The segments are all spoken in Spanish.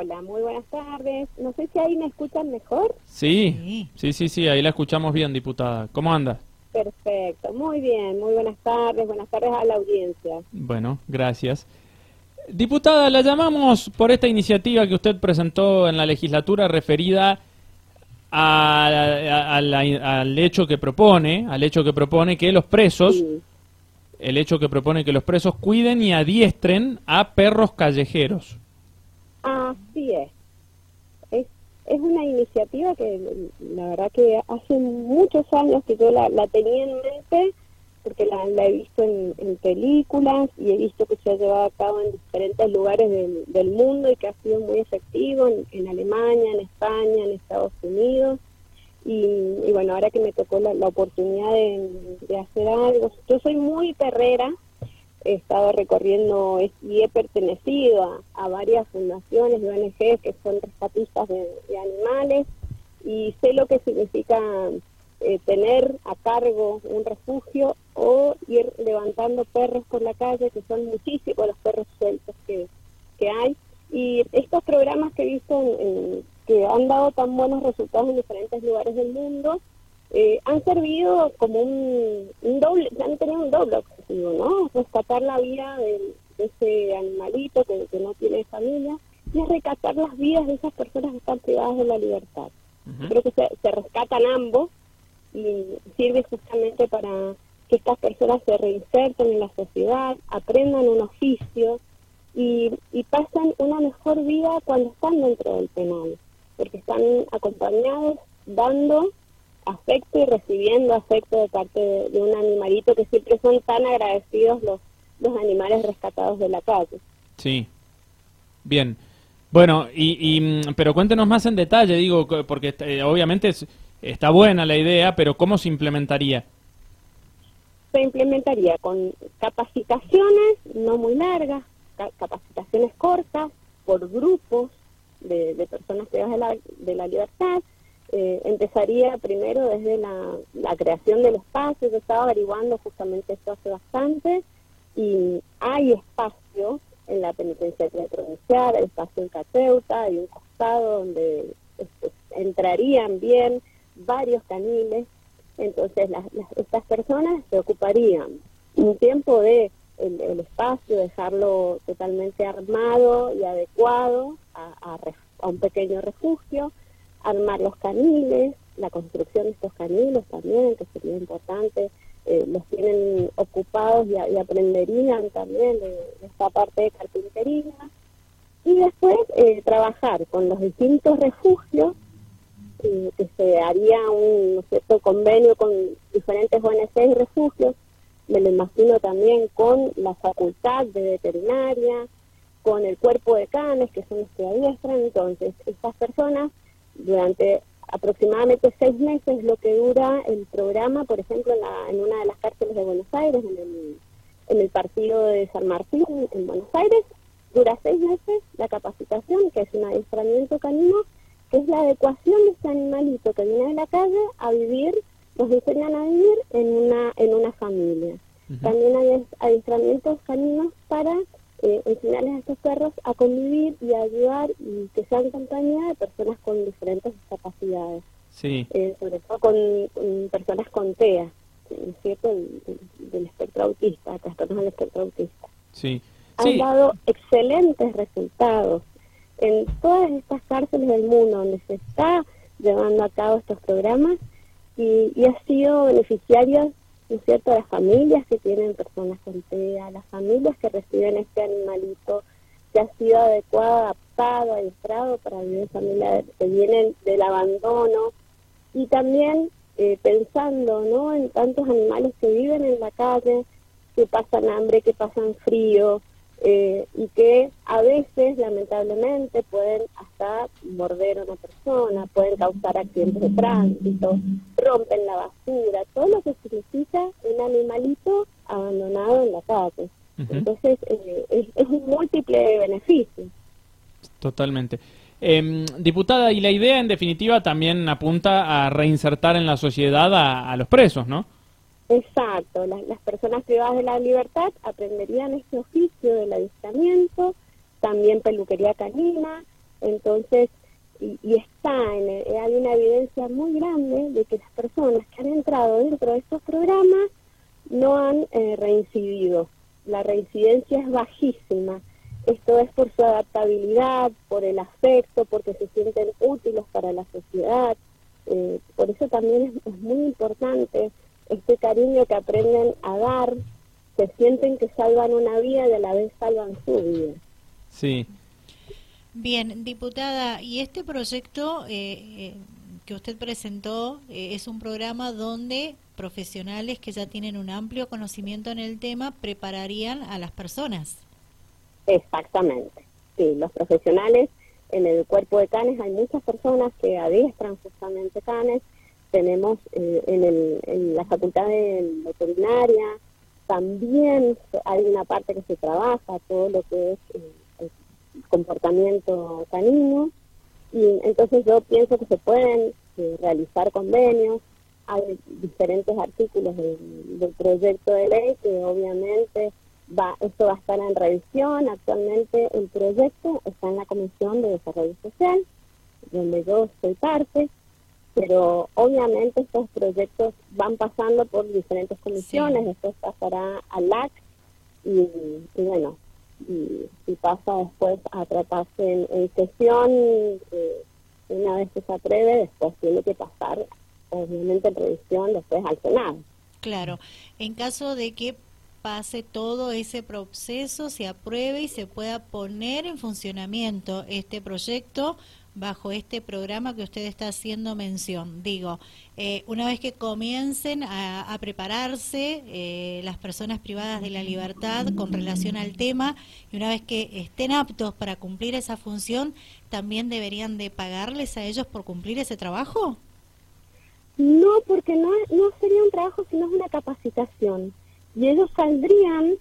Hola, muy buenas tardes. No sé si ahí me escuchan mejor. Sí, sí, sí, sí, ahí la escuchamos bien, diputada. ¿Cómo anda? Perfecto, muy bien, muy buenas tardes, buenas tardes a la audiencia. Bueno, gracias. Diputada, la llamamos por esta iniciativa que usted presentó en la legislatura referida al hecho que propone, al hecho que propone que los presos, el hecho que propone que los presos cuiden y adiestren a perros callejeros. Así es. es. Es una iniciativa que la verdad que hace muchos años que yo la, la tenía en mente porque la, he visto en, películas y he visto que se ha llevado a cabo en diferentes lugares del, mundo y que ha sido muy efectivo en, Alemania, en España, en Estados Unidos. Y, bueno, ahora que me tocó la, oportunidad de, hacer algo, yo soy muy perrera, he estado recorriendo y he pertenecido a, varias fundaciones y ONGs que son rescatistas de animales y sé lo que significa eh, tener a cargo un refugio o ir levantando perros por la calle, que son muchísimos los perros sueltos que, que hay. Y estos programas que he visto que han dado tan buenos resultados en diferentes lugares del mundo, eh, han servido como un, doble, han tenido un doble objetivo, ¿no? Rescatar la vida de, ese animalito que, no tiene familia y es rescatar las vidas de esas personas que están privadas de la libertad. Creo que se rescatan ambos y sirve justamente para que estas personas se reinserten en la sociedad, aprendan un oficio y, y pasen una mejor vida cuando están dentro del penal, porque están acompañados, dando afecto y recibiendo afecto de parte de, un animalito que siempre son tan agradecidos los, los animales rescatados de la calle. Sí, bien. Bueno, y, y pero cuéntenos más en detalle, digo, porque eh, obviamente es, Está buena la idea, pero ¿cómo se implementaría? Se implementaría con capacitaciones no muy largas, capacitaciones cortas por grupos de, personas privadas de la, de la libertad. Eh, empezaría primero desde la, creación del espacio, yo estaba averiguando justamente esto hace bastante, y hay espacio en la penitenciaria provincial, hay espacio en Cateuta, hay un costado donde este, entrarían bien varios caniles, entonces las, estas personas se ocuparían un tiempo de el, espacio, dejarlo totalmente armado y adecuado a, un pequeño refugio, armar los caniles, la construcción de estos caniles también, que sería importante, eh, los tienen ocupados y, aprenderían también de, esta parte de carpintería. Y después eh, trabajar con los distintos refugios que se haría un cierto convenio con diferentes ONG y refugios, me lo imagino también con la facultad de veterinaria, con el cuerpo de canes, que son los que adiestran. Entonces, estas personas, durante aproximadamente seis meses, lo que dura el programa, por ejemplo, en, la, en una de las cárceles de Buenos Aires, en el, en el partido de San Martín, en Buenos Aires, dura seis meses la capacitación, que es un adiestramiento canino, que es la adecuación de este animalito que viene de la calle a vivir, los enseñan a vivir en una, en una familia. También hay adiestramientos caninos para eh, enseñarles a estos perros a convivir y a ayudar y que sean compañía de personas con diferentes discapacidades. Sí. Eh, sobre todo con, personas con TEA, ¿cierto? Del, espectro autista, trastornos del espectro autista. Sí. Han dado excelentes resultados en todas estas cárceles del mundo donde se está llevando a cabo estos programas y, ha sido beneficiario, ¿no es cierto?, las familias que tienen personas con TEA, las familias que reciben este animalito que ha sido adecuado, adaptado, adiestrado para vivir familias que vienen del abandono y también eh, pensando, ¿no?, en tantos animales que viven en la calle, que pasan hambre, que pasan frío, eh, y que a veces, lamentablemente, pueden hasta morder a una persona, pueden causar accidentes de tránsito, rompen la basura, todo lo que significa un animalito abandonado en la calle. Entonces, eh, es, un múltiple beneficio. Totalmente. Eh, diputada, y la idea en definitiva también apunta a reinsertar en la sociedad a los presos, ¿no? Exacto, las, personas privadas de la libertad aprenderían este oficio del adiestramiento, también peluquería canina, Entonces, y, está, en hay una evidencia muy grande de que las personas que han entrado dentro de estos programas no han eh, reincidido. La reincidencia es bajísima. Esto es por su adaptabilidad, por el afecto, porque se sienten útiles para la sociedad. Eh, por eso también es, muy importante este cariño que aprenden a dar, se sienten que salvan una vida y a la vez salvan su vida. Sí. Bien, diputada, y este proyecto eh, eh, que usted presentó es un programa donde profesionales que ya tienen un amplio conocimiento en el tema prepararían a las personas. Exactamente, sí, los profesionales en el cuerpo de canes hay muchas personas que adiestran justamente canes, tenemos eh, en, el, en la facultad de veterinaria, también hay una parte que se trabaja, todo lo que es eh, el comportamiento canino, y entonces yo pienso que se pueden eh, realizar convenios, hay diferentes artículos del proyecto de ley que obviamente va, esto va a estar en revisión. Actualmente el proyecto está en la Comisión de Desarrollo Social, donde yo soy parte, pero obviamente estos proyectos van pasando por diferentes comisiones, después pasará al LAC y, bueno, y, pasa después a tratarse en, sesión, eh, una vez que se atreve, después tiene que pasar obviamente en revisión después al Senado. Claro, en caso de que pase todo ese proceso, se apruebe y se pueda poner en funcionamiento este proyecto bajo este programa que usted está haciendo mención. Digo, eh, una vez que comiencen a, prepararse eh, las personas privadas de la libertad con relación al tema y una vez que estén aptos para cumplir esa función, ¿también deberían de pagarles a ellos por cumplir ese trabajo? No, porque no, no sería un trabajo, sino una capacitación y ellos saldrían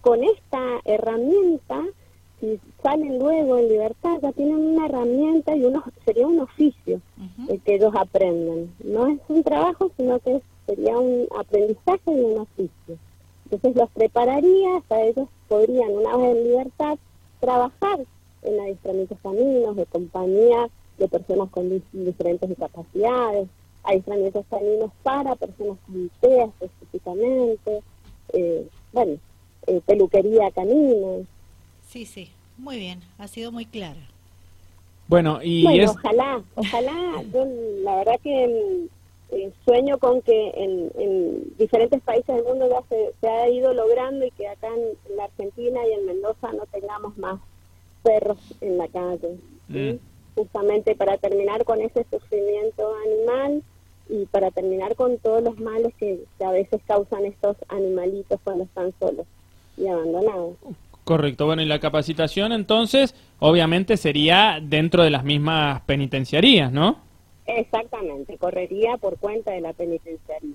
con esta herramienta, si salen luego en libertad, ya tienen una herramienta y uno, sería un oficio que ellos aprenden. No es un trabajo, sino que sería un aprendizaje y un oficio. Entonces los prepararía, hasta ellos podrían, una vez en libertad, trabajar en adiestramientos caminos, de compañía de personas con diferentes discapacidades, adiestramientos caminos para personas con TEA específicamente, eh, bueno, eh, peluquería canina. Sí, sí, muy bien, ha sido muy clara. Bueno, y ojalá, ojalá, yo la verdad que eh, sueño con que en, diferentes países del mundo ya se, ha ido logrando y que acá en, la Argentina y en Mendoza no tengamos más perros en la calle. Mm. Justamente para terminar con ese sufrimiento animal y para terminar con todos los males que, a veces causan estos animalitos cuando están solos y abandonados. Correcto, bueno, y la capacitación entonces obviamente sería dentro de las mismas penitenciarías, ¿no? Exactamente, correría por cuenta de la penitenciaría.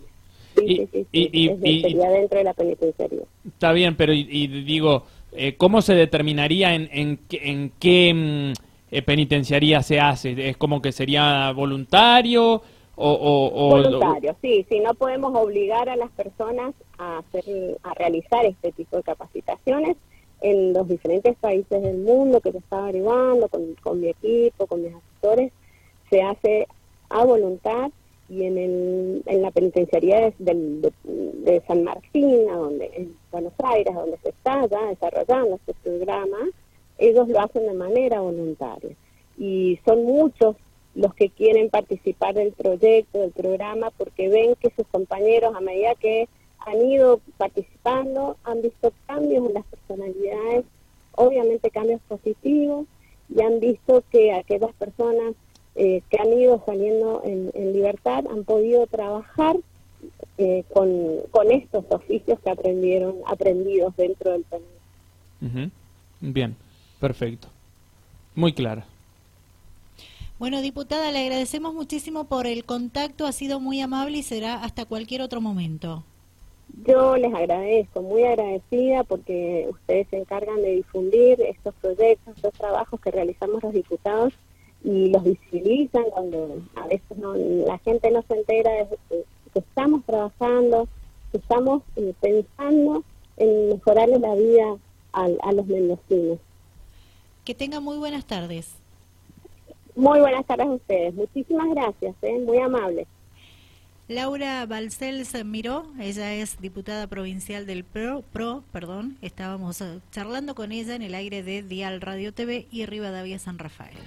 Sí, sí, sí, sería dentro de la penitenciaría. Está bien, pero y, digo, eh, ¿cómo se determinaría en, en, en qué mm, eh, penitenciaría se hace? ¿Es como que sería voluntario? O, Voluntario, sí, sí, no podemos obligar a las personas a, hacer, a realizar este tipo de capacitaciones en los diferentes países del mundo que se está averiguando con, mi equipo, con mis asesores, se hace a voluntad y en, el, en la penitenciaría de, de, San Martín, donde, en Buenos Aires, donde se está ya desarrollando este programa, ellos lo hacen de manera voluntaria. Y son muchos los que quieren participar del proyecto, del programa, porque ven que sus compañeros a medida que han ido participando han visto cambios en las personalidades, obviamente cambios positivos, y han visto que aquellas personas eh, que han ido saliendo en, libertad han podido trabajar eh, con, estos oficios que aprendieron aprendidos dentro del país. Bien, perfecto. Muy clara. Bueno, diputada, le agradecemos muchísimo por el contacto, ha sido muy amable y será hasta cualquier otro momento. Yo les agradezco, muy agradecida porque ustedes se encargan de difundir estos proyectos, estos trabajos que realizamos los diputados y los visibilizan cuando a veces no, la gente no se entera de que, estamos trabajando, que estamos eh, pensando en mejorarle la vida a, a los mendocinos. Que tengan muy buenas tardes. Muy buenas tardes a ustedes. Muchísimas gracias, ¿eh? muy amable. Laura Balcells Miró, ella es diputada provincial del PRO, PRO, perdón, estábamos eh, charlando con ella en el aire de Dial Radio TV y Rivadavia San Rafael.